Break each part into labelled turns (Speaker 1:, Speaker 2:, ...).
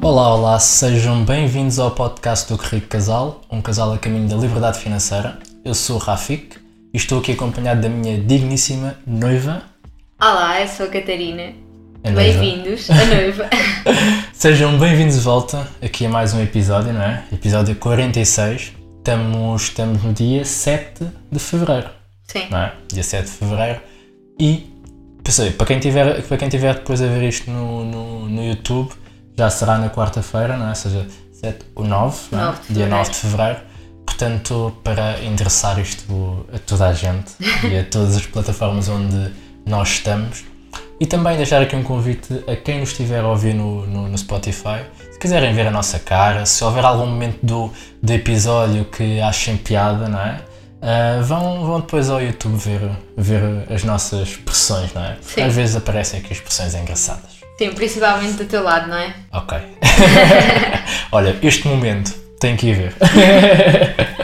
Speaker 1: Olá, olá, sejam bem-vindos ao podcast do Rico Casal, um casal a caminho da liberdade financeira. Eu sou o Rafik e estou aqui acompanhado da minha digníssima noiva.
Speaker 2: Olá, eu sou a Catarina.
Speaker 1: Noiva.
Speaker 2: Bem-vindos, a noiva.
Speaker 1: Sejam bem-vindos de volta aqui a mais um episódio, não é? Episódio 46. Estamos, estamos no dia 7 de fevereiro,
Speaker 2: Sim.
Speaker 1: não é? Dia 7 de fevereiro. E, pensei, para quem tiver, para quem tiver depois a ver isto no, no, no YouTube, já será na quarta-feira, não é? Ou seja, 7 ou 9, não é?
Speaker 2: 9 de
Speaker 1: dia
Speaker 2: fevereiro.
Speaker 1: 9 de fevereiro. Portanto, para endereçar isto a toda a gente e a todas as plataformas onde nós estamos. E também deixar aqui um convite a quem nos estiver a ouvir no, no, no Spotify. Se quiserem ver a nossa cara, se houver algum momento do, do episódio que achem piada, não é? Ah, vão, vão depois ao YouTube ver, ver as nossas expressões, não é?
Speaker 2: Sim.
Speaker 1: às vezes aparecem aqui expressões engraçadas.
Speaker 2: Sim, principalmente do teu lado, não é?
Speaker 1: Ok. Olha, este momento tem que ir ver.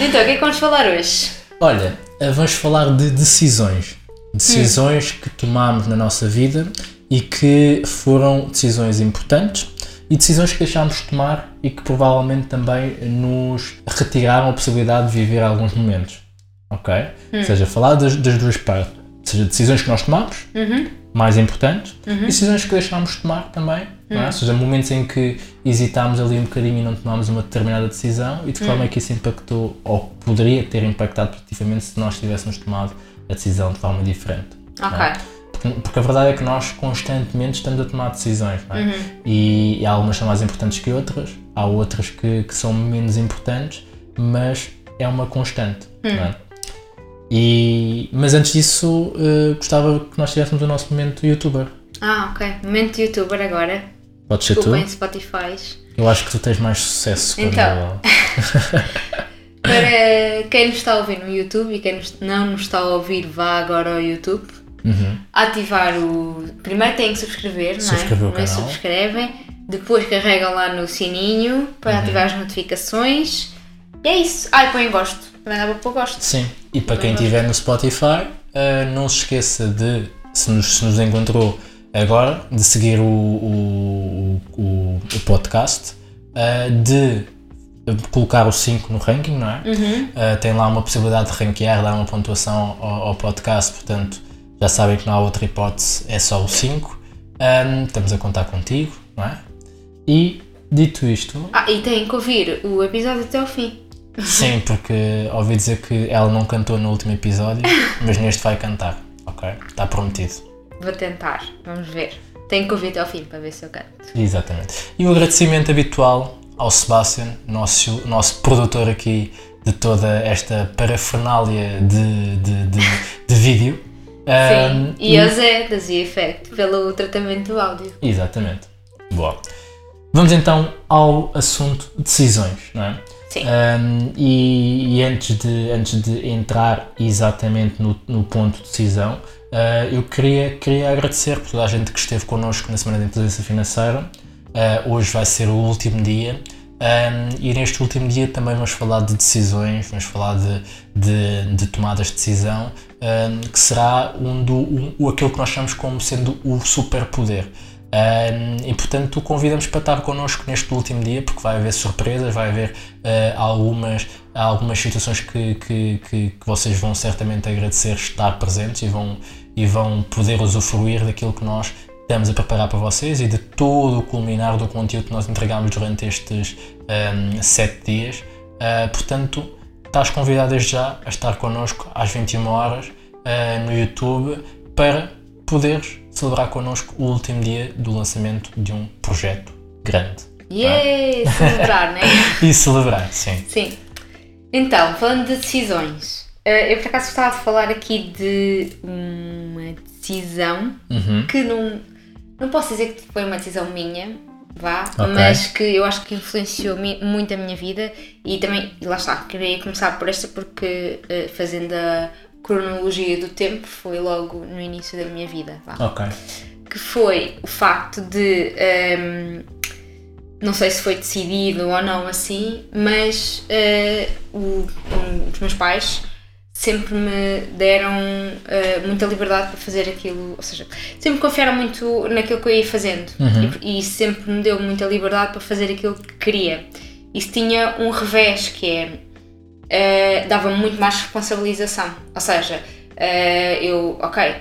Speaker 2: Então, o que é que vamos falar hoje?
Speaker 1: Olha, eh, vamos falar de decisões. Decisões que tomamos na nossa vida e que foram decisões importantes e decisões que deixámos de tomar e que provavelmente também nos retiraram a possibilidade de viver alguns momentos. Ok? Ou seja, falar das, das duas partes. Ou seja, decisões que nós tomamos, mais importantes, e decisões que deixámos de tomar também. Não é? Ou seja, momentos em que hesitámos ali um bocadinho e não tomámos uma determinada decisão e de que forma é que isso impactou ou poderia ter impactado positivamente se nós tivéssemos tomado a decisão de forma diferente. é?
Speaker 2: Ok.
Speaker 1: Porque, porque a verdade é que nós constantemente estamos a tomar decisões, é? E, e há algumas são mais importantes que outras, há outras que, que são menos importantes, mas é uma constante, é? E, mas antes disso, eh, gostava que nós tivéssemos o nosso momento youtuber.
Speaker 2: Ah, ok. Momento youtuber agora.
Speaker 1: Pode ser tu?
Speaker 2: Desculpem, Spotify.
Speaker 1: Eu acho que tu tens mais sucesso
Speaker 2: Então. Para quem nos está a ouvir no YouTube e quem não nos está a ouvir, vá agora ao YouTube.
Speaker 1: Uhum.
Speaker 2: Ativar o. Primeiro têm que subscrever, não é? Primeiro
Speaker 1: canal.
Speaker 2: subscrevem, depois carregam lá no sininho para
Speaker 1: Uhum.
Speaker 2: ativar as notificações. E é isso. E põem gosto. Também dá para pôr gosto.
Speaker 1: Sim, e para quem estiver no Spotify, eh, não se esqueça de, se nos, se nos encontrou agora, de seguir o, o, o, o podcast, eh, de colocar o 5 no ranking, não é? Eh, tem lá uma possibilidade de ranquear, dar uma pontuação ao, ao podcast, portanto já sabem que não há outra hipótese, é só o 5. Ahm, estamos a contar contigo, não é? E dito isto,
Speaker 2: Ah, e têm que ouvir o episódio até ao fim.
Speaker 1: Sim, porque ouvi dizer que ela não cantou no último episódio, mas neste vai cantar, ok? Está prometido.
Speaker 2: Vou tentar, vamos ver. Tenho que ouvir até ao fim para ver se eu canto.
Speaker 1: Exatamente. E o agradecimento habitual ao Sebastian, nosso, nosso produtor aqui de toda esta parafernália de, de, de, de vídeo.
Speaker 2: Sim, e ao Zé da Z Effect pelo tratamento do áudio.
Speaker 1: Exatamente. Boa. Vamos então ao assunto decisões, não é?
Speaker 2: Sim.
Speaker 1: Um, e, e antes, de, antes de entrar exatamente no, no ponto de decisão, uh, eu queria, queria agradecer por toda a gente que esteve connosco na Semana de Inteligência Financeira. Uh, hoje vai ser o último dia. Um, e neste último dia também vamos falar de decisões, vamos falar de, de, de tomadas de decisão, um, que será um do, um, aquilo que nós chamamos como sendo o superpoder. Um, e portanto convidamos para estar connosco neste último dia porque vai haver surpresas, vai haver uh, algumas, algumas situações que, que, que, que vocês vão certamente agradecer estar presentes e vão, e vão poder usufruir daquilo que nós estamos a preparar para vocês e de todo o culminar do conteúdo que nós entregamos durante estes um, sete dias. Uh, portanto, estás convidado desde já a estar connosco às 21 horas uh, no YouTube para poderes celebrar connosco o último dia do lançamento de um projeto grande.
Speaker 2: Yay! Celebrar, né?
Speaker 1: E celebrar, sim.
Speaker 2: Sim. Então, falando de decisões, eh, eu por acaso gostava de falar aqui de uma decisão
Speaker 1: Uhum.
Speaker 2: que não, não posso dizer que foi uma decisão minha, vá,
Speaker 1: Ok.
Speaker 2: mas que eu acho que influenciou muito a minha vida e também, lá está, queria começar por esta porque eh, fazendo a cronologia do tempo foi logo no início da minha vida, vá
Speaker 1: Ok.
Speaker 2: que foi o facto de ehm, não sei se foi decidido ou não assim, mas eh, o- um, os meus pais sempre me deram uh, muita liberdade para fazer aquilo, ou seja, sempre confiaram muito naquilo que eu ia fazendo
Speaker 1: Uhum.
Speaker 2: e, e sempre me deu muita liberdade para fazer aquilo que queria. Isso tinha um revés que é uh, dava muito mais responsabilização, ou seja, uh, eu, ok,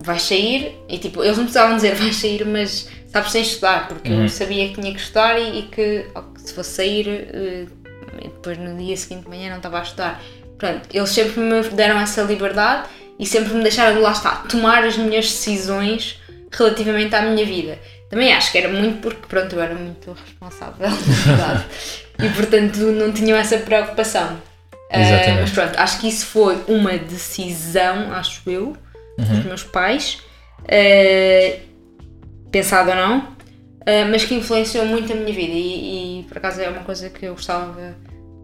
Speaker 2: vais sair e tipo, eles não precisavam dizer vais sair, mas sabes sem estudar, porque
Speaker 1: Uhum.
Speaker 2: eu sabia que tinha que estudar e, e que se fosse sair uh, e depois no dia seguinte de manhã não estava a estudar. Pronto, eles sempre me deram essa liberdade e sempre me deixaram, lá está, tomar as minhas decisões relativamente à minha vida. Também acho que era muito porque, pronto, eu era muito responsável, e portanto não tinham essa preocupação. Ah,
Speaker 1: Exatamente.
Speaker 2: mas pronto, acho que isso foi uma decisão, acho eu, dos meus pais, ah, pensado ou não, ah, mas que influenciou muito a minha vida e, e, por acaso é uma coisa que eu gostava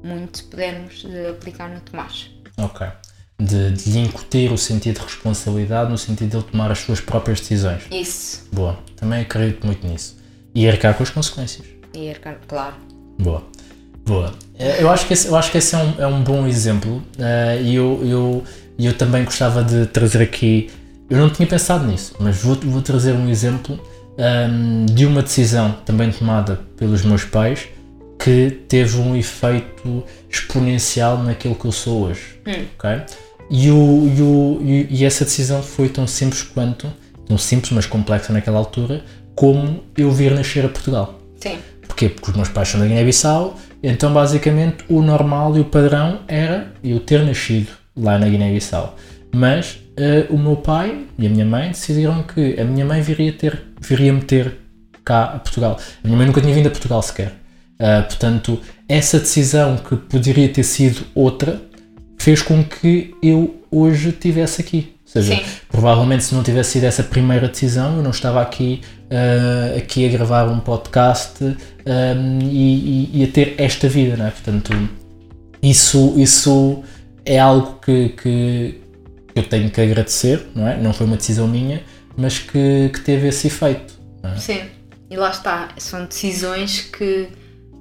Speaker 2: muito de aplicar no Tomás.
Speaker 1: Ok. De, de lhe incutir o sentido de responsabilidade no sentido de ele tomar as suas próprias decisões.
Speaker 2: Isso.
Speaker 1: Boa. Também acredito muito nisso. E arcar com as consequências.
Speaker 2: E arcar, claro.
Speaker 1: Boa. Boa. Eh, Eu acho que esse, eu acho que esse é, um, é um bom exemplo eh, e eu, eu, eu também gostava de trazer aqui. Eu não tinha pensado nisso, mas vou, vou trazer um exemplo ahm, de uma decisão também tomada pelos meus pais que teve um efeito exponencial naquilo que eu sou hoje. ok? E, o, e, o, e, essa decisão foi tão simples quanto, tão simples mas complexa naquela altura, como eu vir nascer a Portugal.
Speaker 2: Sim.
Speaker 1: Porquê? Porque os meus pais são da Guiné-Bissau, então basicamente o normal e o padrão era eu ter nascido lá na Guiné-Bissau. Mas eh, o meu pai e a minha mãe decidiram que a minha mãe viria, ter, viria me ter cá a Portugal. A minha mãe nunca tinha vindo a Portugal sequer. Ah, portanto, essa decisão que poderia ter sido outra fez com que eu hoje estivesse aqui. Ou seja,
Speaker 2: Sim.
Speaker 1: provavelmente se não tivesse sido essa primeira decisão, eu não estava aqui, ah, aqui a gravar um podcast ah, e, e- e a ter esta vida, não é? Portanto, isso, isso é algo que, que eu tenho que agradecer, não é? Não foi uma decisão minha, mas que, que teve esse efeito. é?
Speaker 2: Sim. E lá está. São decisões que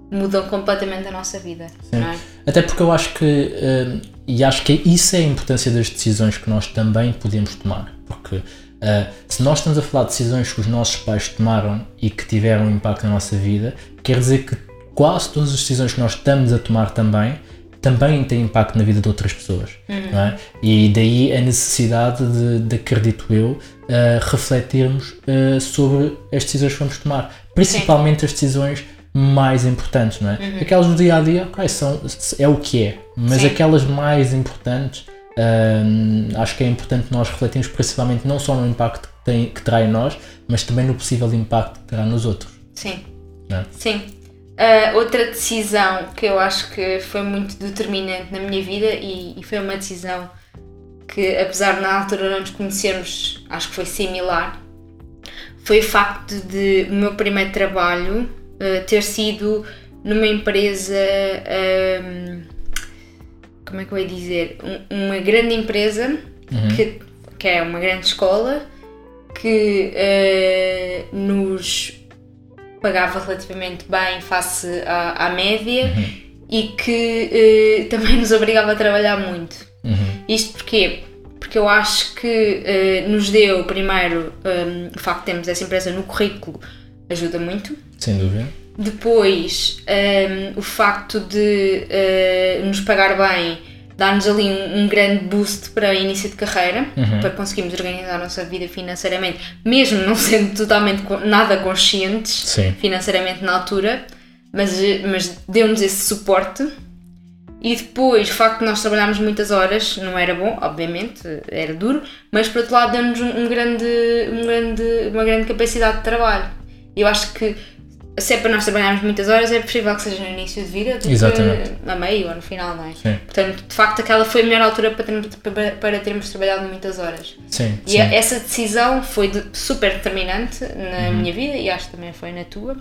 Speaker 2: mudam completamente a nossa vida. É?
Speaker 1: Até porque eu acho que, hum, e acho que isso é a importância das decisões que nós também podemos tomar. Porque ah, se nós estamos a falar de decisões que os nossos pais tomaram e que tiveram um impacto na nossa vida, quer dizer que quase todas as decisões que nós estamos a tomar também, também têm impacto na vida de outras pessoas. Não é? E daí a necessidade de, de acredito eu, ah, refletirmos ah, sobre as decisões que vamos tomar. Principalmente as decisões mais importantes, não é? Aquelas do dia a dia, ok, são, é o que é, mas
Speaker 2: Sim.
Speaker 1: aquelas mais importantes, hum, acho que é importante nós refletirmos principalmente não só no impacto que, tem, que terá em nós, mas também no possível impacto que terá nos outros.
Speaker 2: Sim.
Speaker 1: É?
Speaker 2: Sim. Ah, outra decisão que eu acho que foi muito determinante na minha vida e, e foi uma decisão que, apesar de na altura não nos conhecermos, acho que foi similar, foi o facto de o meu primeiro trabalho ah, ter sido numa empresa. ahm, como é que eu ia dizer? Um- uma grande empresa que, que é uma grande escola que ah, nos pagava relativamente bem face à, à média e que eh, também nos obrigava a trabalhar muito.
Speaker 1: Uhum.
Speaker 2: Isto porquê? Porque eu acho que eh, nos deu, primeiro, eh, o facto de termos essa empresa no currículo ajuda muito.
Speaker 1: Sem dúvida.
Speaker 2: Depois, eh, o facto de eh, nos pagar bem dá-nos ali um, um grande boost para o início de carreira, para conseguirmos organizar a nossa vida financeiramente, mesmo não sendo totalmente nada conscientes
Speaker 1: Sim.
Speaker 2: financeiramente na altura, mas, mas deu-nos esse suporte. E depois, o facto de nós trabalharmos muitas horas, não era bom, obviamente, era duro, mas por outro lado deu-nos um, um grande, um grande, uma grande capacidade de trabalho. Eu acho que se é para nós trabalharmos muitas horas, é preferível que seja no início de vida do
Speaker 1: Exatamente.
Speaker 2: que a meio ou no final, não é?
Speaker 1: Sim.
Speaker 2: Portanto, de facto, aquela foi a melhor altura para termos, para, para termos trabalhado muitas horas.
Speaker 1: Sim.
Speaker 2: E
Speaker 1: sim.
Speaker 2: essa decisão foi de- super determinante na minha vida e acho que também foi na tua.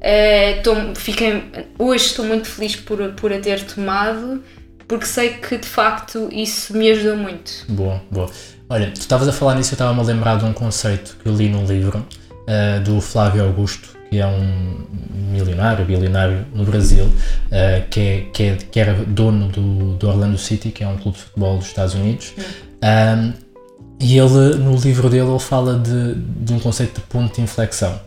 Speaker 2: Eh, tô- fiquei, hoje estou muito feliz por, por a ter tomado, porque sei que de facto isso me ajudou muito.
Speaker 1: Boa, boa. Olha, tu estavas a falar nisso, eu estava-me a lembrar de um conceito que eu li num livro uh, do Flávio Augusto, que é um milionário, bilionário no Brasil, uh, que, é, que, é, que era dono do, do Orlando City, que é um clube de futebol dos Estados Unidos. Um, e ele, no livro dele, ele fala de, de um conceito de ponto de inflexão.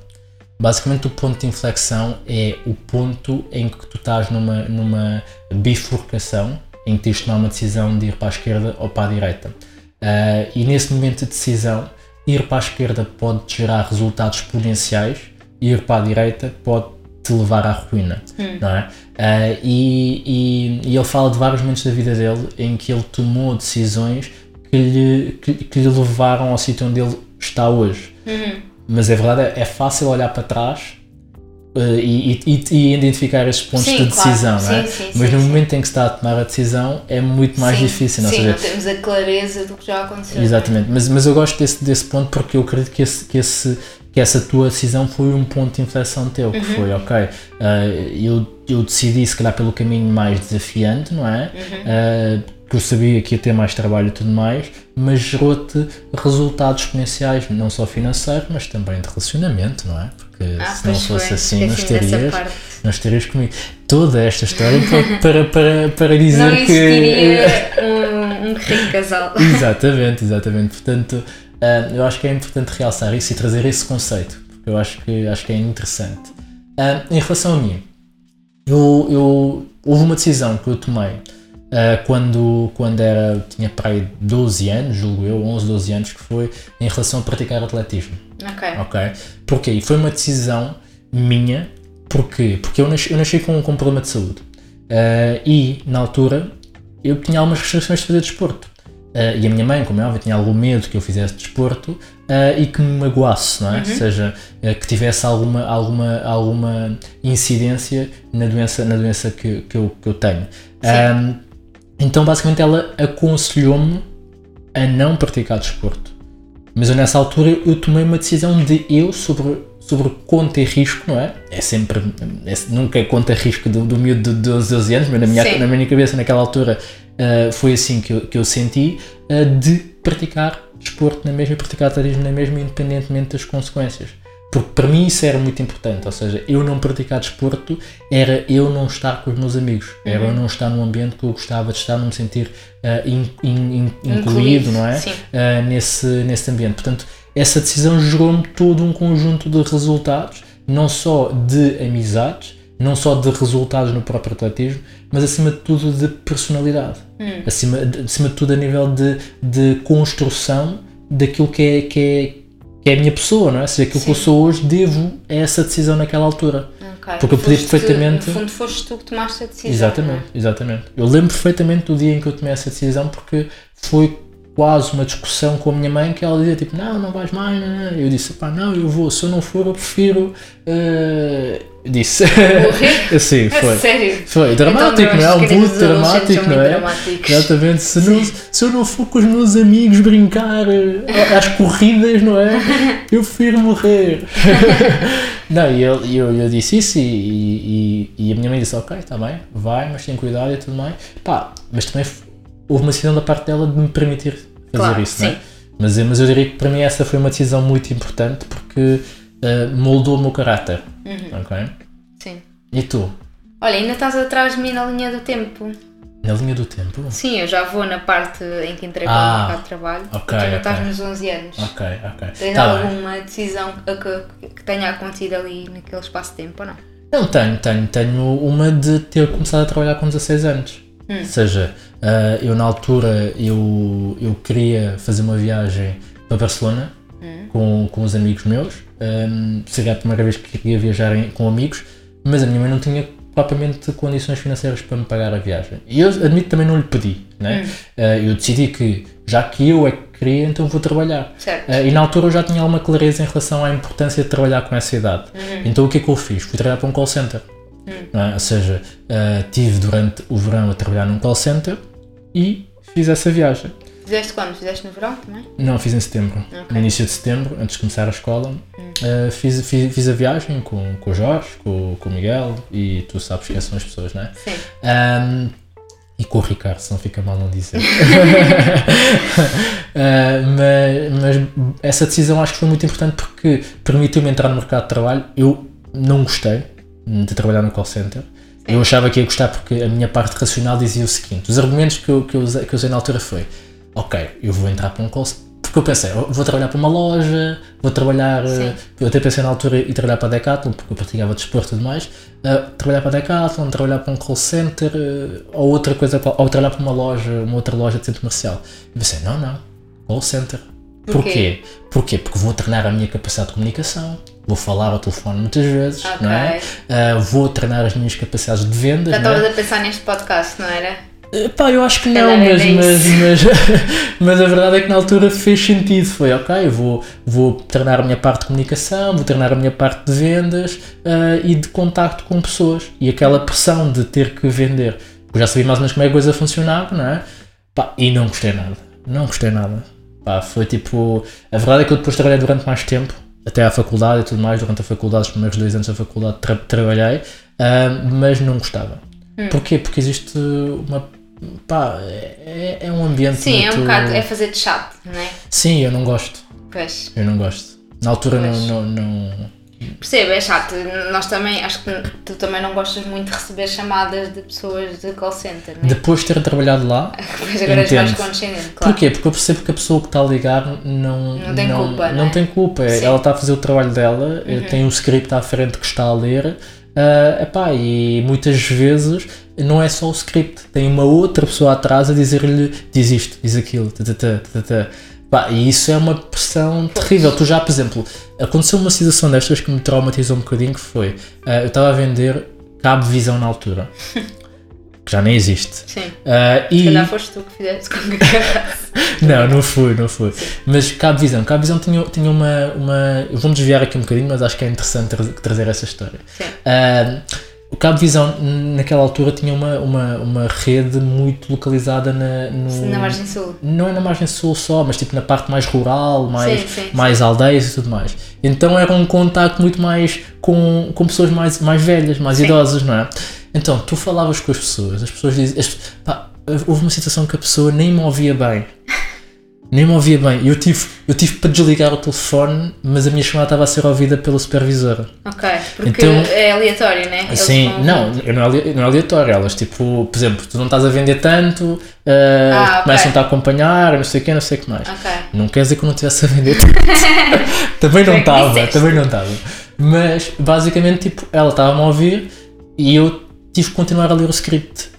Speaker 1: Basicamente, o ponto de inflexão é o ponto em que tu estás numa, numa bifurcação, em que tens de tomar uma decisão de ir para a esquerda ou para a direita. Uh, e nesse momento de decisão, ir para a esquerda pode gerar resultados exponenciais, ir para a direita pode te levar à ruína, hum. não é? Uh, e, e, e, ele fala de vários momentos da vida dele em que ele tomou decisões que lhe, que, que lhe levaram ao sítio onde ele está hoje.
Speaker 2: Uhum.
Speaker 1: Mas é verdade, é fácil olhar para trás uh, e, e, e, identificar esses pontos sim, de decisão,
Speaker 2: claro.
Speaker 1: não é?
Speaker 2: Sim, sim,
Speaker 1: Mas no momento em que se está a tomar a decisão é muito mais difícil.
Speaker 2: Não,
Speaker 1: sim,
Speaker 2: seja, não temos a clareza do que já aconteceu.
Speaker 1: Exatamente, mas, mas eu gosto desse, desse ponto porque eu acredito que esse, que esse que essa tua decisão foi um ponto de inflexão teu, que
Speaker 2: uhum.
Speaker 1: foi, ok, uh, eu, eu decidi se calhar pelo caminho mais desafiante, não é?
Speaker 2: Uhum.
Speaker 1: Uh, que eu sabia que ia ter mais trabalho e tudo mais, mas gerou-te resultados exponenciais, não só financeiros, mas também de relacionamento, não é? Porque
Speaker 2: ah,
Speaker 1: se não fosse
Speaker 2: foi.
Speaker 1: assim, não
Speaker 2: estarias,
Speaker 1: não estarias comigo. Toda esta história para, para, para dizer
Speaker 2: não
Speaker 1: que.
Speaker 2: um, um rico casal.
Speaker 1: exatamente, exatamente. Portanto, uh, eu acho que é importante realçar isso e trazer esse conceito, porque eu acho que, acho que é interessante. Uh, em relação a mim, eu, eu, houve uma decisão que eu tomei quando, quando era, tinha para aí 12 anos, julgo eu, 11, 12 anos, que foi em relação a praticar atletismo.
Speaker 2: Ok.
Speaker 1: Ok? Porquê? E foi uma decisão minha, porquê? Porque eu nasci, eu nasci com, com um problema de saúde. Uh, e, na altura, eu tinha algumas restrições de fazer desporto. Uh, e a minha mãe, como é óbvio, tinha algum medo que eu fizesse desporto e que me magoasse, não é? Uhum. Ou seja, que tivesse alguma, alguma, alguma incidência na doença, na doença que, que, eu, que eu tenho. Um, então, basicamente, ela aconselhou-me a não praticar desporto. Mas eu, nessa altura, eu tomei uma decisão de eu, sobre, sobre conta e risco, não é? É sempre, é, nunca é conta e risco do, do miúdo de 12, 12 anos, mas na minha, na minha cabeça, naquela altura, uh, foi assim que eu, que eu senti, uh, de praticar desporto na mesma e praticar atletismo na mesma, independentemente das consequências. Porque para mim isso era muito importante, ou seja, eu não praticar desporto era eu não estar com os meus amigos, era uhum. eu não estar num ambiente que eu gostava de estar, não me sentir uh, in, in, in, incluído, não é? Uh, nesse, nesse ambiente. Portanto, essa decisão gerou-me todo um conjunto de resultados, não só de amizades, não só de resultados no próprio atletismo, mas acima de tudo de personalidade,
Speaker 2: uhum.
Speaker 1: acima, de, acima de tudo a nível de, de construção daquilo que é, que é que é a minha pessoa, não é? Seja, aquilo Sim. que eu sou hoje devo a essa decisão naquela altura.
Speaker 2: Okay.
Speaker 1: Porque eu podia perfeitamente.
Speaker 2: No fundo, foste tu que tomaste a decisão.
Speaker 1: Exatamente, é? exatamente. Eu lembro perfeitamente do dia em que eu tomei essa decisão porque foi quase uma discussão com a minha mãe que ela dizia tipo, não, não vais mais, não, não. eu disse, pá, não, eu vou, se eu não for eu prefiro, uh, disse.
Speaker 2: Morrer?
Speaker 1: Sim, foi.
Speaker 2: Sério?
Speaker 1: Foi dramático, então, não é? Um puto dramático, não é? Exatamente, se, não, se eu não for com os meus amigos brincar eh, às corridas, não é? Eu prefiro morrer. não, e eu, eu, eu disse isso e, e, e, a minha mãe disse, ok, está bem, vai, mas tem cuidado e tudo mais. Pá, mas também houve uma decisão da parte dela de me permitir fazer
Speaker 2: claro,
Speaker 1: isso,
Speaker 2: sim.
Speaker 1: não é? Mas, mas eu diria que para mim essa foi uma decisão muito importante porque uh, moldou o meu caráter.
Speaker 2: Uhum.
Speaker 1: Ok?
Speaker 2: Sim.
Speaker 1: E tu?
Speaker 2: Olha, ainda estás atrás de mim na linha do tempo.
Speaker 1: Na linha do tempo?
Speaker 2: Sim, eu já vou na parte em que entrei
Speaker 1: Ah,
Speaker 2: para o mercado de trabalho.
Speaker 1: ok,
Speaker 2: tu ainda estás nos 11 anos.
Speaker 1: Ok, ok.
Speaker 2: Tens
Speaker 1: Tá bem.
Speaker 2: alguma decisão que, que tenha acontecido ali naquele espaço de tempo ou não?
Speaker 1: Não, tenho, tenho. Tenho uma de ter começado a trabalhar com 16 anos.
Speaker 2: Hum.
Speaker 1: Ou seja, uh, eu na altura eu, eu queria fazer uma viagem para Barcelona
Speaker 2: Hum.
Speaker 1: com, com os amigos meus. Um, seria a primeira vez que queria viajar em- com amigos, mas a minha mãe não tinha propriamente condições financeiras para me pagar a viagem. E eu admito também não lhe pedi. Né? Uh, eu decidi que, já que eu é que queria, então vou trabalhar. Uh, e na altura eu já tinha alguma clareza em relação à importância de trabalhar com essa idade. Então o que é que eu fiz? Fui trabalhar para um call center. Não é? Ou seja, uh, tive durante o verão a trabalhar num call center e fiz essa viagem.
Speaker 2: Fizeste quando? Fizeste no verão também?
Speaker 1: Não, fiz em setembro.
Speaker 2: Ok.
Speaker 1: No início de setembro, antes de começar a escola, uh, fiz, fiz, fiz a viagem com, com o Jorge, com, com o Miguel e tu sabes quem são as pessoas, não é?
Speaker 2: Sim.
Speaker 1: Um, e com o Ricardo, se não fica mal não dizer. Uh, mas, mas essa decisão acho que foi muito importante porque permitiu-me entrar no mercado de trabalho. Eu não gostei de trabalhar no call center. Eu achava que ia gostar porque a minha parte racional dizia o seguinte: os argumentos que eu, que eu, usei, que eu usei na altura foi, ok, eu vou entrar para um call center. Porque eu pensei, eu vou trabalhar para uma loja, vou trabalhar.
Speaker 2: Sim.
Speaker 1: Eu até pensei na altura em trabalhar para a Decathlon, porque eu praticava desporto e tudo mais. uh, trabalhar para a Decathlon, trabalhar para um call center, uh, ou outra coisa, ou trabalhar para uma loja, uma outra loja de centro comercial. Eu pensei, não, não, call center.
Speaker 2: Porquê?
Speaker 1: Porquê? Porque vou treinar a minha capacidade de comunicação, vou falar ao telefone muitas vezes,
Speaker 2: Ok.
Speaker 1: não é? Uh, vou treinar as minhas capacidades de vendas,
Speaker 2: Já
Speaker 1: não é?
Speaker 2: estavas a pensar neste podcast, não era?
Speaker 1: Pá, eu acho que não, mas, mas, mas, mas a verdade é que na altura fez sentido. Foi ok, vou, vou treinar a minha parte de comunicação, vou treinar a minha parte de vendas ah, e de contacto com pessoas. E aquela pressão de ter que vender. Eu já sabia mais ou menos como é que a coisa funcionava, não é? Pá, e não gostei nada. Não gostei nada. Pá, foi tipo. A verdade é que eu depois trabalhei durante mais tempo, até à faculdade e tudo mais. Durante a faculdade, os primeiros dois anos da faculdade, tra- trabalhei, ah, mas não gostava.
Speaker 2: Hum.
Speaker 1: Porquê? Porque existe uma. Pá, é, é um ambiente.
Speaker 2: Sim, é
Speaker 1: muito...
Speaker 2: um bocado. É fazer de chato, não é?
Speaker 1: Sim, eu não gosto.
Speaker 2: Pois.
Speaker 1: Eu não gosto. Na altura não, não, não.
Speaker 2: Percebo, é chato. Nós também, acho que tu também não gostas muito de receber chamadas de pessoas de call center, não é?
Speaker 1: Depois de ter trabalhado lá.
Speaker 2: Pois agora és mais condescendente, claro.
Speaker 1: Porquê? Porque eu percebo que a pessoa que está a ligar não,
Speaker 2: Não tem culpa,
Speaker 1: não
Speaker 2: não é?
Speaker 1: tem culpa.
Speaker 2: Sim. Uhum.
Speaker 1: Ela está a fazer o trabalho dela, tem um script à frente que está a ler. ah, epá, e muitas vezes não é só o script, tem uma outra pessoa atrás a dizer-lhe diz isto, diz aquilo. Pá, e isso é uma pressão terrível. Tu já, por exemplo, aconteceu uma situação destas que me traumatizou um bocadinho que foi, ah, eu estava a vender cabo visão na altura, que já nem existe.
Speaker 2: Sim. Se
Speaker 1: e...
Speaker 2: calhar foste tu que fizeste com que.
Speaker 1: Não, não fui, não fui. Mas Cabo Visão, Cabo Visão tinha, tinha uma, uma. eu Vou-me desviar aqui um bocadinho, mas acho que é interessante tra- trazer essa história.
Speaker 2: Sim.
Speaker 1: Ah, o Cabo Visão, naquela altura, tinha uma, uma, uma rede muito localizada na, no-
Speaker 2: Na margem sul.
Speaker 1: Não é na margem sul só, mas tipo na parte mais rural, mais,
Speaker 2: Sim, sim,
Speaker 1: mais aldeias e tudo mais. Então era um contacto muito mais com, com pessoas mais, mais velhas, mais
Speaker 2: Sim.
Speaker 1: idosas, não é? Então, tu falavas com as pessoas, as pessoas diziam. as- pá, houve uma situação que a pessoa nem me ouvia bem. Nem me ouvia bem. Eu tive, eu tive para desligar o telefone, mas a minha chamada estava a ser ouvida pela supervisora.
Speaker 2: Ok. Porque
Speaker 1: Então-
Speaker 2: é aleatório, né? Eles
Speaker 1: Sim, não, eu não, é não é aleatório. Elas, tipo, por exemplo, tu não estás a vender tanto, uh,
Speaker 2: Ah,
Speaker 1: começam-te a acompanhar, não sei o quê, não sei o que mais.
Speaker 2: Ok.
Speaker 1: Não quer dizer que eu não estivesse a vender tanto. também não
Speaker 2: que
Speaker 1: estava, também não estava. Mas, basicamente, tipo, ela estava-me a ouvir e eu tive que continuar a ler o script.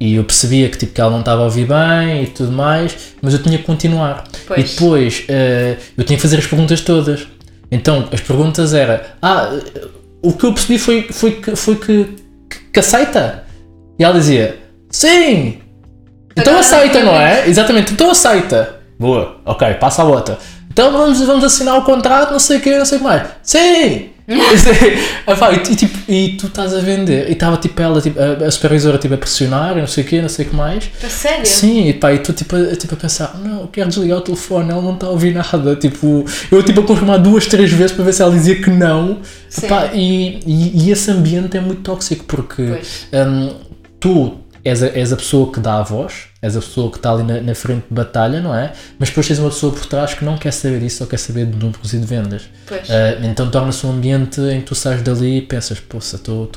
Speaker 1: E eu percebia que, tipo, que ela não estava a ouvir bem e tudo mais, mas eu tinha que continuar.
Speaker 2: Pois.
Speaker 1: E depois, eh, eu tinha que fazer as perguntas todas. Então, as perguntas eram, ah, o que eu percebi foi, foi, que, foi que, que aceita. E ela dizia, sim, então
Speaker 2: Agora
Speaker 1: aceita,
Speaker 2: não
Speaker 1: não é? Exatamente, então aceita. Boa, ok, passa a outra. Então vamos, vamos assinar o contrato, não sei o quê, não sei o que mais. Sim! Ah, pá, e, tipo, e tu estás a vender. E estava tipo ela, tipo, a, a supervisora tipo, a pressionar, não sei o quê, não sei o que mais.
Speaker 2: A sério?
Speaker 1: Sim, e pá, e tu tipo, a- tipo a pensar, não, eu quero desligar o telefone, ela não está a ouvir nada. Tipo, eu tipo a confirmar duas, três vezes para ver se ela dizia que não.
Speaker 2: Sim.
Speaker 1: Pá, e, e, e esse ambiente é muito tóxico porque hum, tu és a, és a pessoa que dá a voz, és a pessoa que está ali na, na frente de batalha, não é? Mas depois tens uma pessoa por trás que não quer saber disso, só quer saber de números e de vendas.
Speaker 2: Pois.
Speaker 1: Ah, então torna-se um ambiente em que tu sais dali e pensas, poça, tô,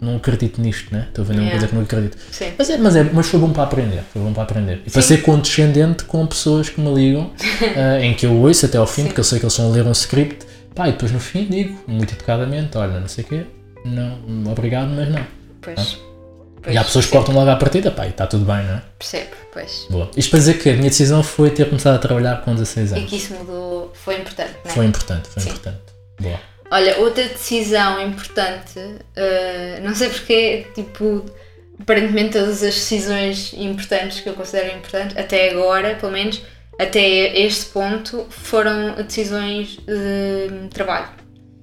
Speaker 1: não acredito nisto, né? Estou a vender uma
Speaker 2: Yeah.
Speaker 1: coisa que não acredito.
Speaker 2: Sim.
Speaker 1: Mas, é, mas, é, mas foi bom para aprender, foi bom para aprender. E para ser condescendente com pessoas que me ligam, ah, em que eu ouço até ao fim,
Speaker 2: Sim.
Speaker 1: porque eu sei que eles estão a ler um script, pá, e depois no fim digo, muito educadamente, olha, não sei o quê, não, obrigado, mas não.
Speaker 2: Pois.
Speaker 1: E há pessoas que cortam logo à partida, pá, e está tudo bem, não é?
Speaker 2: Percebo, pois.
Speaker 1: Boa. Isto para dizer que a minha decisão foi ter começado a trabalhar com 16
Speaker 2: E
Speaker 1: anos.
Speaker 2: que isso mudou, foi importante, não é?
Speaker 1: Foi importante, foi
Speaker 2: Sim.
Speaker 1: importante. Boa.
Speaker 2: Olha, outra decisão importante, eh, não sei porque, tipo, aparentemente todas as decisões importantes que eu considero importantes, até agora, pelo menos, até este ponto, foram decisões de trabalho.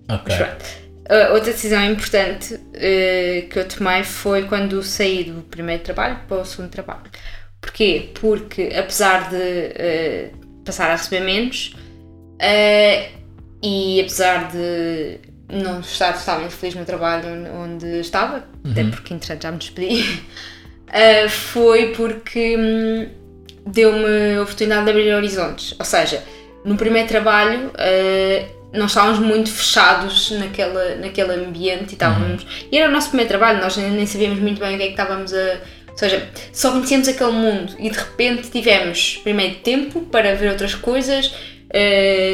Speaker 1: Ok.
Speaker 2: Mas. Uh, outra decisão importante uh, que eu tomei foi quando saí do primeiro trabalho para o segundo trabalho. Porquê? Porque apesar de uh, passar a receber menos uh, e apesar de não estar totalmente feliz no trabalho onde estava, até porque entretanto já me despedi, foi porque hum, deu-me a oportunidade de abrir horizontes. Ou seja, no primeiro trabalho nós estávamos muito fechados naquela, naquele ambiente e estávamos. E era o nosso primeiro trabalho, nós nem nem sabíamos muito bem o que é que estávamos a. Ou seja, só conhecíamos aquele mundo e de repente tivemos primeiro tempo para ver outras coisas,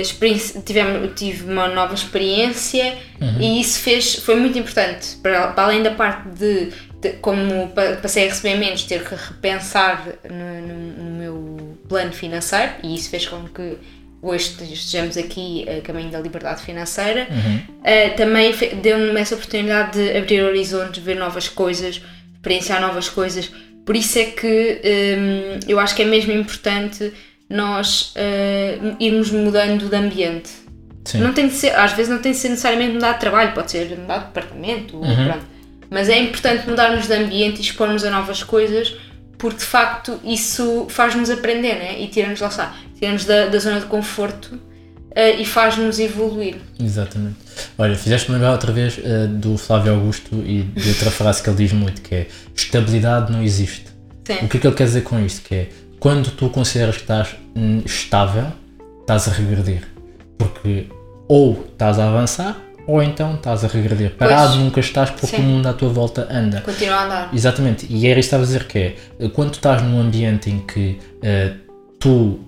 Speaker 2: experiência- tivemos, tive uma nova experiência e isso fez, foi muito importante. Para, para além da parte de, de como pa- passei a receber menos, ter que repensar no, no- no meu plano financeiro e isso fez com que hoje estejamos aqui a caminho da liberdade financeira. Uh, também deu-me essa oportunidade de abrir horizontes, ver novas coisas, experienciar novas coisas. Por isso é que hum, eu acho que é mesmo importante nós uh, irmos mudando de ambiente.
Speaker 1: Sim.
Speaker 2: Não tem de ser, às vezes não tem de ser necessariamente mudar de trabalho, pode ser mudar de departamento, pronto. mas é importante mudarmos de ambiente e expormos a novas coisas, porque de facto isso faz-nos aprender né? e tira-nos lá está, tira-nos da, da zona de conforto eh, e faz-nos evoluir.
Speaker 1: Exatamente. Olha, fizeste-me lembrar outra vez eh, do Flávio Augusto e de outra frase que ele diz muito, que é estabilidade não existe.
Speaker 2: Sim.
Speaker 1: O que é que ele quer dizer com isto? Que é quando tu consideras que estás estável, estás a regredir. Porque ou estás a avançar ou então estás a regredir. Parado nunca estás porque
Speaker 2: Sim.
Speaker 1: o mundo à tua volta anda.
Speaker 2: Continua a andar.
Speaker 1: Exatamente, e era isso que estava a dizer que é, quando tu estás num ambiente em que eh, tu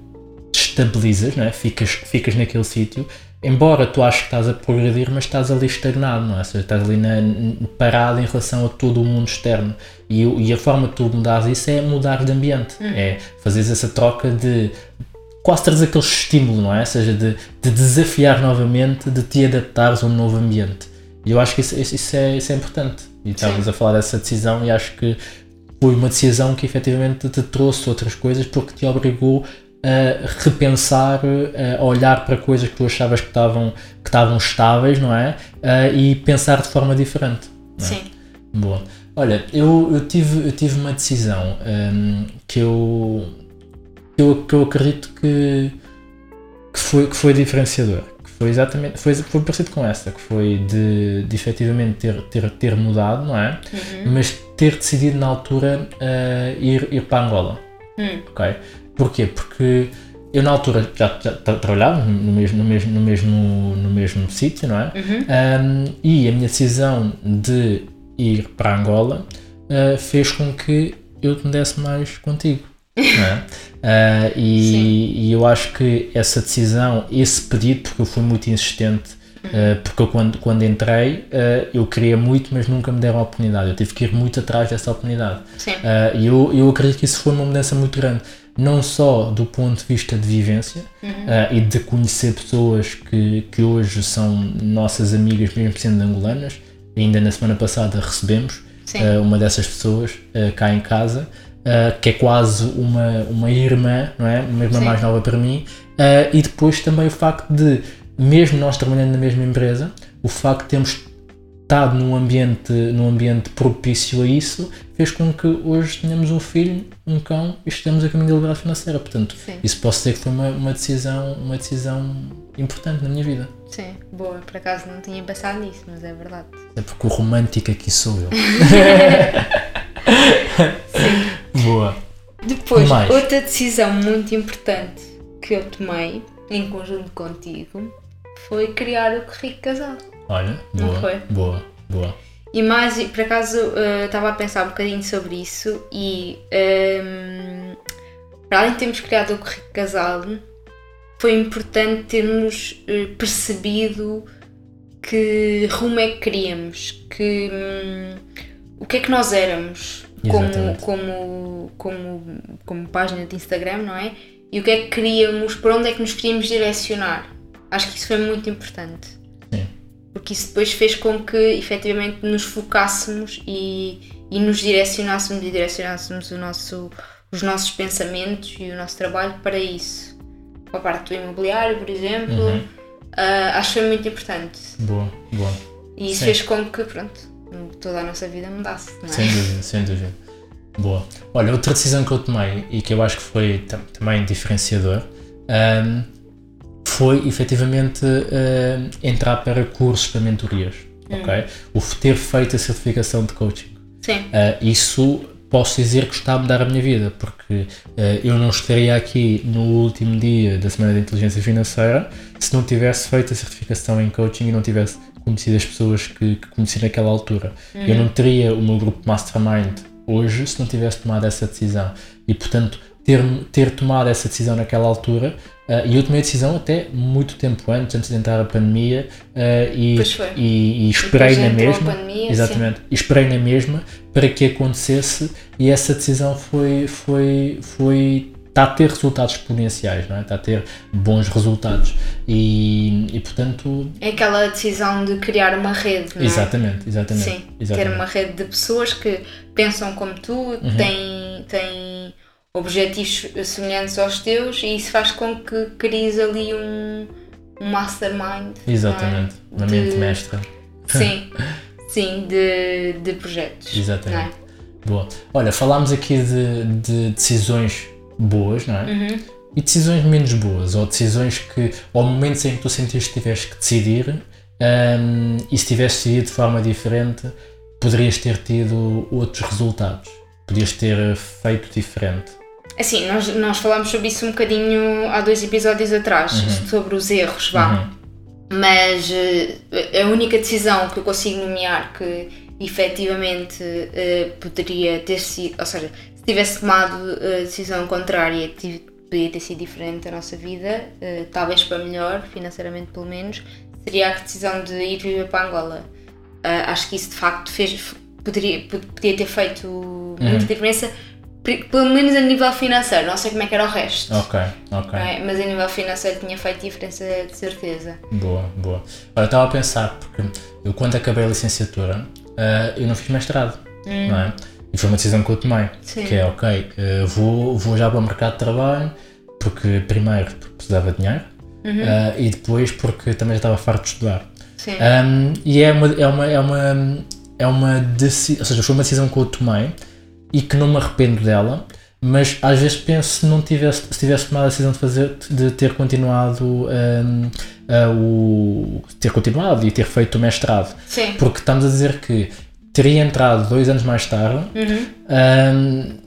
Speaker 1: te estabilizas, não é? ficas, ficas naquele sítio, embora tu aches que estás a progredir, mas estás ali estagnado, não é? Ou seja, estás ali na, parado em relação a todo o mundo externo. E, e a forma de tu mudares isso é mudar de ambiente, é fazeres essa troca de quase trazer aquele estímulo, não é? Ou seja, de, de desafiar novamente, de te adaptares a um novo ambiente. E eu acho que isso, isso- é, isso é importante. E estávamos a falar dessa decisão e acho que foi uma decisão que efetivamente te trouxe outras coisas porque te obrigou a repensar, a olhar para coisas que tu achavas que estavam, que estavam estáveis, não é? E pensar de forma diferente. é?
Speaker 2: Sim.
Speaker 1: Boa. Olha, eu, eu, tive, eu tive uma decisão hum, que, eu, que, eu, que eu acredito que, que, foi, que foi diferenciador. Que foi exatamente, foi, foi parecido com essa, que foi de, de efetivamente ter, ter, ter mudado, não é? Mas ter decidido na altura ah, ir, ir para Angola.
Speaker 2: Hum.
Speaker 1: Ok? Porquê? Porque eu na altura já, já tra- trabalhava no mesmo, no mesmo, no mesmo, no mesmo sítio, não é? Um, e a minha decisão de ir para Angola uh, fez com que eu me desse mais contigo. é? Uh, e, e eu acho que essa decisão, esse pedido, porque eu fui muito insistente, uh, porque eu quando, quando entrei uh, eu queria muito, mas nunca me deram a oportunidade. Eu tive que ir muito atrás dessa oportunidade. E eu, eu acredito que isso foi uma mudança muito grande, não só do ponto de vista de vivência uh, e de conhecer pessoas que, que hoje são nossas amigas, mesmo sendo angolanas. Ainda na semana passada recebemos uh, uma dessas pessoas uh, cá em casa, uh, que é quase uma, uma irmã, não é? Uma irmã
Speaker 2: Sim.
Speaker 1: mais nova para mim. Uh, e depois também o facto de, mesmo nós trabalhando na mesma empresa, o facto de termos estado num ambiente, num ambiente propício a isso, fez com que hoje tenhamos um filho, um cão e estamos a caminho da liberdade financeira. Portanto,
Speaker 2: Sim.
Speaker 1: isso posso dizer que foi uma, uma, decisão, uma decisão importante na minha vida.
Speaker 2: Sim, boa, por acaso não tinha pensado nisso, mas é verdade.
Speaker 1: É porque o romântico aqui sou eu. Boa.
Speaker 2: Depois,
Speaker 1: Mais.
Speaker 2: outra decisão muito importante que eu tomei em conjunto contigo foi criar o Rico Casal.
Speaker 1: Olha,
Speaker 2: Não
Speaker 1: boa.
Speaker 2: foi?
Speaker 1: Boa, boa.
Speaker 2: E mais, por acaso eh, estava a pensar um bocadinho sobre isso e ehm, para além de termos criado o Rico Casal, foi importante termos eh, percebido que rumo é que queríamos, que hum, o que é que nós éramos como, como, como, como página de Instagram, não é? E o que é que queríamos, para onde é que nos queríamos direcionar. Acho que isso foi muito importante
Speaker 1: Sim.
Speaker 2: porque isso depois fez com que efetivamente nos focássemos e, e nos direcionássemos e direcionássemos o nosso, os nossos pensamentos e o nosso trabalho para isso. Para a parte do imobiliário, por exemplo,
Speaker 1: Uhum.
Speaker 2: ah, acho que foi muito importante.
Speaker 1: Boa, boa.
Speaker 2: E isso
Speaker 1: Sim.
Speaker 2: fez com que, pronto, toda a nossa vida mudasse, não é?
Speaker 1: Sem dúvida, sem dúvida. Boa. Olha, outra decisão que eu tomei e que eu acho que foi tam- também diferenciador ahm, foi efetivamente entrar para cursos para mentorias. Ok? O ter feito a certificação de coaching.
Speaker 2: Sim,
Speaker 1: Ah, isso posso dizer que está a mudar a minha vida, porque uh, eu não estaria aqui no último dia da Semana de Inteligência Financeira se não tivesse feito a certificação em coaching e não tivesse conhecido as pessoas que, que conheci naquela altura. Uhum. Eu não teria o meu grupo Mastermind hoje se não tivesse tomado essa decisão. E, portanto, ter, ter tomado essa decisão naquela altura, uh, e eu tomei a decisão até muito tempo antes, antes de entrar a pandemia, uh, e, e, e, esperei na mesma. Pandemia, exatamente, sim. esperei na mesma para que acontecesse, e essa decisão foi, foi, foi está a ter resultados exponenciais, não é? está a ter bons resultados e, e portanto...
Speaker 2: É aquela decisão de criar uma rede, não
Speaker 1: é? Exatamente, exatamente.
Speaker 2: Sim,
Speaker 1: exatamente.
Speaker 2: ter uma rede de pessoas que pensam como tu, uhum. têm, têm objetivos semelhantes aos teus e isso faz com que cries ali um, um mastermind.
Speaker 1: É? Exatamente, é? uma mente mestra.
Speaker 2: Sim, sim, de, de projetos.
Speaker 1: Exatamente. É? Boa. Olha, falámos aqui de, de decisões boas, não é?
Speaker 2: Uhum.
Speaker 1: E decisões menos boas, ou decisões que, ou momentos em que tu sentiste que tiveste que decidir, um, e se tivesse decidido de forma diferente, poderias ter tido outros resultados, podias ter feito diferente.
Speaker 2: Assim, nós, nós falámos sobre isso um bocadinho há dois episódios atrás, uhum. sobre os erros, vá. Uhum. Mas uh, a única decisão que eu consigo nomear que efetivamente uh, poderia ter sido, ou seja, se tivesse tomado a decisão contrária, poderia ter sido diferente a nossa vida, uh, talvez para melhor, financeiramente pelo menos, seria a decisão de ir viver para Angola. acho que isso de facto fez, poderia, poderia ter feito uhum. muita diferença pelo menos a nível financeiro, não sei como é que era o resto.
Speaker 1: Ok, ok.
Speaker 2: É? Mas a nível financeiro tinha feito diferença de certeza.
Speaker 1: Boa, boa. Olha, estava a pensar, porque eu quando acabei a licenciatura, eu não fiz mestrado, hum. não é? E foi uma decisão que eu tomei, Sim. que é, ok, uh, vou, vou já para o mercado de trabalho, porque primeiro porque precisava de dinheiro, uhum. uh, e depois porque também já estava farto de estudar.
Speaker 2: Sim.
Speaker 1: Um, e é uma, é uma, é uma, é uma decisão, ou seja, foi uma decisão que eu tomei, e que não me arrependo dela, mas às vezes penso se não tivesse, se tivesse tomado a decisão de fazer, de ter continuado um, uh, o ter continuado e ter feito o mestrado.
Speaker 2: Sim.
Speaker 1: Porque estamos a dizer que teria entrado dois anos mais tarde
Speaker 2: uhum.
Speaker 1: um,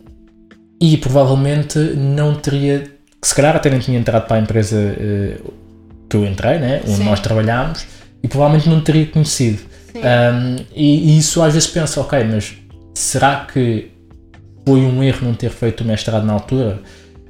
Speaker 1: e provavelmente não teria, se calhar até nem tinha entrado para a empresa uh, que eu entrei, né, onde Sim. nós trabalhámos, e provavelmente não teria conhecido. Um, e, e isso às vezes pensa, ok, mas será que foi um erro não ter feito o mestrado na altura?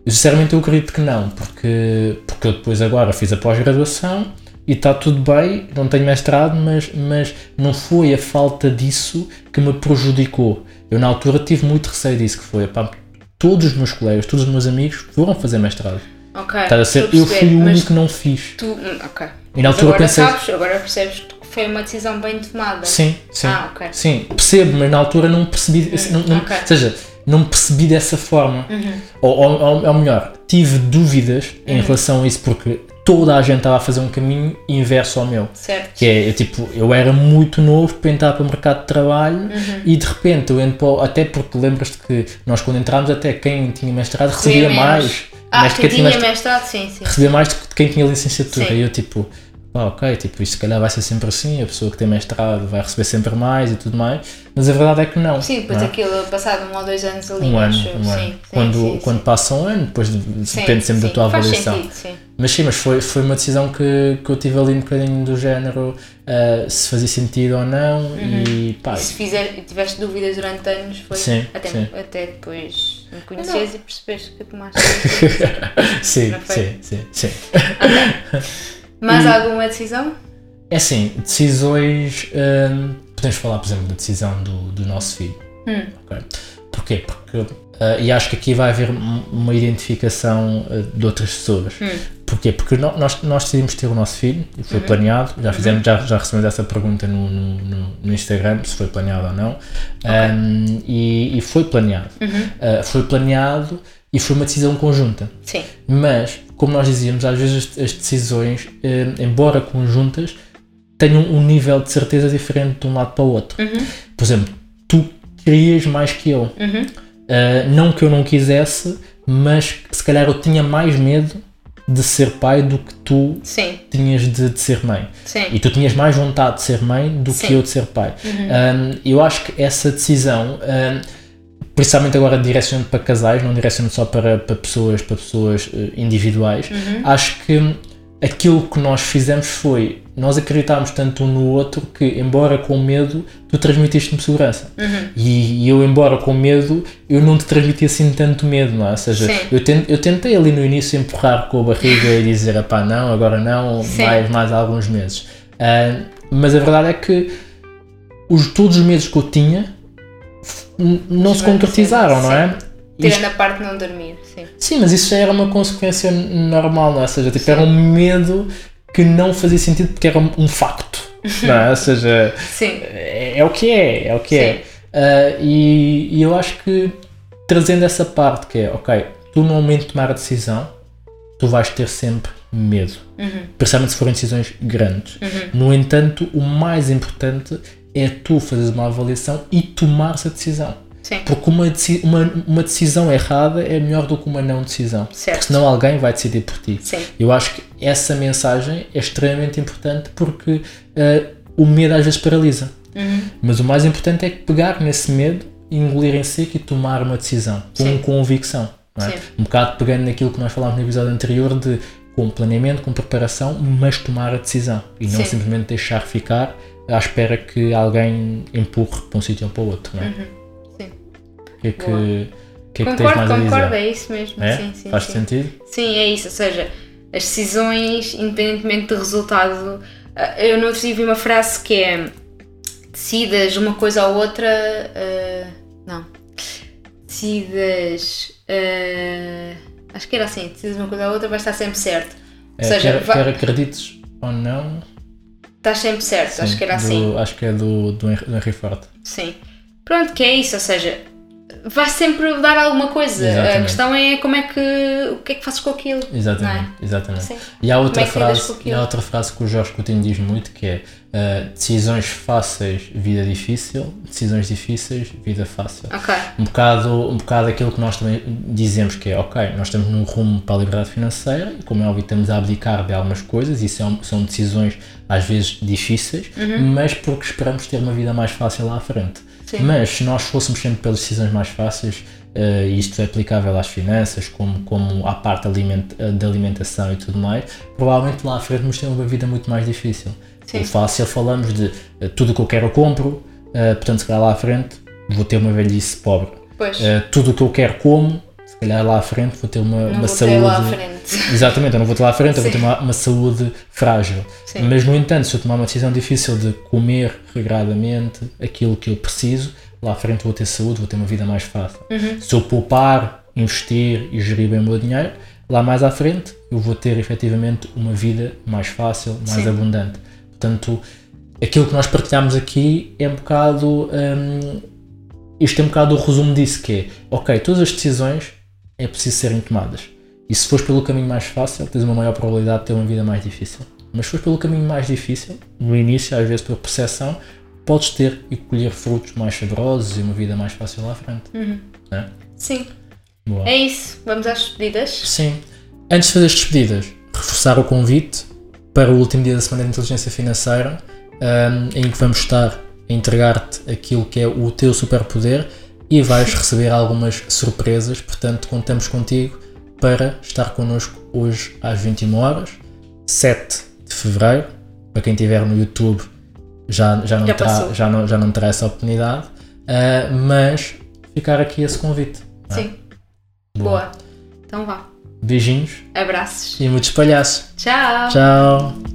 Speaker 1: Eu, sinceramente eu acredito que não, porque, porque eu depois agora fiz a pós-graduação e está tudo bem, não tenho mestrado, mas, mas não foi a falta disso que me prejudicou. Eu na altura tive muito receio disso, que foi, pá, todos os meus colegas, todos os meus amigos foram fazer mestrado.
Speaker 2: Ok.
Speaker 1: a ser, eu fui o único que não fiz.
Speaker 2: Tu, hum, ok.
Speaker 1: E na altura
Speaker 2: agora
Speaker 1: pensei.
Speaker 2: Sabes, agora percebes que foi uma decisão bem tomada.
Speaker 1: Sim, sim.
Speaker 2: Ah, ok.
Speaker 1: Sim, percebo, mas na altura não percebi. Hum, não, não,
Speaker 2: okay.
Speaker 1: Ou seja, não me percebi dessa forma.
Speaker 2: Uhum.
Speaker 1: Ou, ou, ou, melhor, tive dúvidas em uhum. relação a isso, porque toda a gente estava a fazer um caminho inverso ao meu.
Speaker 2: Certo.
Speaker 1: Que é, eu, tipo, eu era muito novo para entrar para o mercado de trabalho
Speaker 2: uhum.
Speaker 1: e de repente eu entro para, até porque lembras-te que nós quando entramos até quem tinha mestrado recebia mais.
Speaker 2: Ah, quem tinha mestrado, sim, sim.
Speaker 1: Recebia mais do que quem tinha licenciatura.
Speaker 2: Sim.
Speaker 1: E eu tipo, pá, ok, tipo, isto se calhar vai ser sempre assim, a pessoa que tem mestrado vai receber sempre mais e tudo mais, mas a verdade é que não.
Speaker 2: Sim, depois
Speaker 1: é?
Speaker 2: aquilo passado um ou dois anos ali,
Speaker 1: um ano,
Speaker 2: acho,
Speaker 1: um ano.
Speaker 2: Sim,
Speaker 1: quando,
Speaker 2: sim,
Speaker 1: quando
Speaker 2: sim.
Speaker 1: passa um ano, depois depende sempre da tua
Speaker 2: Faz
Speaker 1: avaliação.
Speaker 2: Sentido, sim.
Speaker 1: Mas sim, mas foi, foi uma decisão que, que eu tive ali um bocadinho do género uh, se fazia sentido ou não
Speaker 2: uhum.
Speaker 1: e pá.
Speaker 2: E se fizer, tiveste dúvidas durante anos, foi
Speaker 1: sim,
Speaker 2: até,
Speaker 1: sim.
Speaker 2: até depois me conheces e percebes que tomaste
Speaker 1: sim, sim, sim, sim.
Speaker 2: Okay. Mais
Speaker 1: E-
Speaker 2: alguma decisão?
Speaker 1: É assim, decisões. hum, podemos falar, por exemplo, da decisão do, do nosso filho.
Speaker 2: Hum.
Speaker 1: ok? Porquê? Porque. ah, e acho que aqui vai haver um- uma identificação ah, de outras pessoas.
Speaker 2: Hum.
Speaker 1: Porquê? Porque no- nós, nós decidimos ter o nosso filho e foi
Speaker 2: Uhum.
Speaker 1: planeado. Já, fizemos, já, já recebemos essa pergunta no, no, no- Instagram, se foi planeado ou não. Hum, e, e foi planeado.
Speaker 2: Uhum.
Speaker 1: Ah, foi planeado e foi uma decisão conjunta.
Speaker 2: Sim.
Speaker 1: Mas, como nós dizíamos, às vezes as, as decisões, eh, embora conjuntas, tenham um nível de certeza diferente de um lado para o outro.
Speaker 2: Uhum.
Speaker 1: Por exemplo, tu querias mais que eu.
Speaker 2: Uhum.
Speaker 1: Eh, não que eu não quisesse, mas se calhar eu tinha mais medo de ser pai do que tu
Speaker 2: Sim.
Speaker 1: tinhas de, de ser mãe.
Speaker 2: Sim.
Speaker 1: E tu tinhas mais vontade de ser mãe do
Speaker 2: Sim.
Speaker 1: que eu de ser pai.
Speaker 2: Uhum.
Speaker 1: Um, eu acho que essa decisão um, principalmente agora direcionando para casais, não direcionando só para, para pessoas, para pessoas uh, individuais, acho que aquilo que nós fizemos foi nós acreditámos tanto um no outro que, embora com medo, tu transmitiste-me segurança.
Speaker 2: Uhum.
Speaker 1: E, e eu, embora com medo, eu não te transmiti assim tanto medo, não é? Ou seja,
Speaker 2: Sim.
Speaker 1: eu, ten- eu tentei ali no início empurrar com a barriga e dizer, pá, não, agora não,
Speaker 2: Sim.
Speaker 1: mais, mais alguns meses. Ah, mas a verdade é que os, todos os meses que eu tinha não se concretizaram, não é?
Speaker 2: Tirando a parte de não dormir, sim.
Speaker 1: Sim, mas isso já era uma consequência normal, não é? Ou seja, tipo, era um medo que não fazia sentido porque era um, facto, não é? Ou seja,
Speaker 2: Sim,
Speaker 1: é, é o que é, é o que
Speaker 2: Sim.
Speaker 1: é. Ah, e, e eu acho que trazendo essa parte que é, ok, tu no momento de tomar a decisão, tu vais ter sempre medo,
Speaker 2: Uhum.
Speaker 1: principalmente se forem decisões grandes. No entanto, o mais importante é tu fazeres uma avaliação e tomar essa decisão.
Speaker 2: sim,
Speaker 1: Porque uma, uma, uma decisão errada é melhor do que uma não decisão.
Speaker 2: Certo.
Speaker 1: Porque senão alguém vai decidir por ti.
Speaker 2: sim,
Speaker 1: Eu acho que essa mensagem é extremamente importante porque eh, o medo às vezes paralisa.
Speaker 2: Uhum.
Speaker 1: Mas o mais importante é pegar nesse medo, engolir em seco e tomar uma decisão com
Speaker 2: Sim.
Speaker 1: convicção. é? Um bocado pegando naquilo que nós falámos no episódio anterior de com planeamento, com preparação, mas tomar a decisão e não
Speaker 2: Sim.
Speaker 1: simplesmente deixar ficar à espera que alguém empurre para um sítio ou para o outro. Não é?
Speaker 2: sim.
Speaker 1: O que é que,
Speaker 2: Boa.
Speaker 1: que, é que tens
Speaker 2: Concordo,
Speaker 1: mais a dizer?
Speaker 2: concordo, é isso mesmo.
Speaker 1: É?
Speaker 2: Sim, sim,
Speaker 1: Faz
Speaker 2: sim.
Speaker 1: sentido?
Speaker 2: Sim, é isso. Ou seja, as decisões, independentemente do resultado. ah, Eu não tive uma frase que é decidas uma coisa ou outra. ah, não. Decidas. ah, acho que era assim: decidas uma coisa ou outra, vai estar sempre certo.
Speaker 1: É,
Speaker 2: Ou seja,
Speaker 1: quer,
Speaker 2: vai-
Speaker 1: quer acredites ou não,
Speaker 2: Estás sempre certo, acho
Speaker 1: sim,
Speaker 2: que era
Speaker 1: do-
Speaker 2: assim.
Speaker 1: Acho que é do, do Henry Ford.
Speaker 2: Sim. Pronto, que é isso, ou seja, vai sempre dar alguma coisa. A
Speaker 1: Exatamente.
Speaker 2: questão é como é que. o que é que fazes com aquilo.
Speaker 1: Exatamente,
Speaker 2: Não
Speaker 1: exatamente.
Speaker 2: Sim.
Speaker 1: E há outra,
Speaker 2: é que lidas
Speaker 1: frase, e há outra frase que o Jorge Coutinho diz muito que é uh, decisões fáceis, vida difícil, decisões difíceis, vida fácil.
Speaker 2: Ok.
Speaker 1: Um bocado, um bocado aquilo que nós também dizemos que é, ok, nós estamos num rumo para a liberdade financeira como é óbvio estamos a abdicar de algumas coisas e são, são decisões às vezes difíceis, mas porque esperamos ter uma vida mais fácil lá à frente.
Speaker 2: Sim.
Speaker 1: Mas se nós fôssemos sempre pelas decisões mais fáceis, eh, e isto é aplicável às finanças, como, como à parte aliment, da alimentação e tudo mais, provavelmente lá à frente vamos ter uma vida muito mais difícil.
Speaker 2: Sim.
Speaker 1: O fácil falamos de eh, tudo o que eu quero eu compro, eh, portanto se calhar lá à frente vou ter uma velhice pobre.
Speaker 2: Pois.
Speaker 1: Tudo o que eu quero como, calhar lá à frente vou ter uma,
Speaker 2: não
Speaker 1: uma
Speaker 2: vou
Speaker 1: saúde.
Speaker 2: ter lá à frente.
Speaker 1: Exatamente, eu não vou ter lá à frente, eu vou ter uma, uma saúde frágil.
Speaker 2: Sim.
Speaker 1: Mas, no entanto, se eu tomar uma decisão difícil de comer regradamente aquilo que eu preciso, lá à frente vou ter saúde, vou ter uma vida mais fácil.
Speaker 2: Uhum.
Speaker 1: Se eu poupar, investir e gerir bem o meu dinheiro, lá mais à frente eu vou ter efetivamente uma vida mais fácil, mais
Speaker 2: Sim.
Speaker 1: abundante. Portanto, aquilo que nós partilhamos aqui é um bocado. hum, isto é um bocado o resumo disso, que é, ok, todas as decisões é preciso serem tomadas. E se fores pelo caminho mais fácil, tens uma maior probabilidade de ter uma vida mais difícil. Mas se fores pelo caminho mais difícil, no início, às vezes por percepção, podes ter e colher frutos mais saborosos e uma vida mais fácil lá à frente. Né?
Speaker 2: Sim.
Speaker 1: Boa.
Speaker 2: É isso. Vamos às despedidas.
Speaker 1: Sim. Antes de fazer as despedidas, reforçar o convite para o último dia da Semana de Inteligência Financeira, hum, em que vamos estar a entregar-te aquilo que é o teu superpoder e vais receber algumas surpresas. Portanto, contamos contigo para estar connosco hoje às 21 horas, 7 de fevereiro. Para quem estiver no YouTube, já, já, não,
Speaker 2: Já
Speaker 1: terá, já, não, já não terá essa oportunidade, ah, mas ficar aqui esse convite. é?
Speaker 2: Sim. Boa. Então vá.
Speaker 1: Beijinhos
Speaker 2: Abraços.
Speaker 1: e muitos palhaços.
Speaker 2: Tchau.
Speaker 1: Tchau.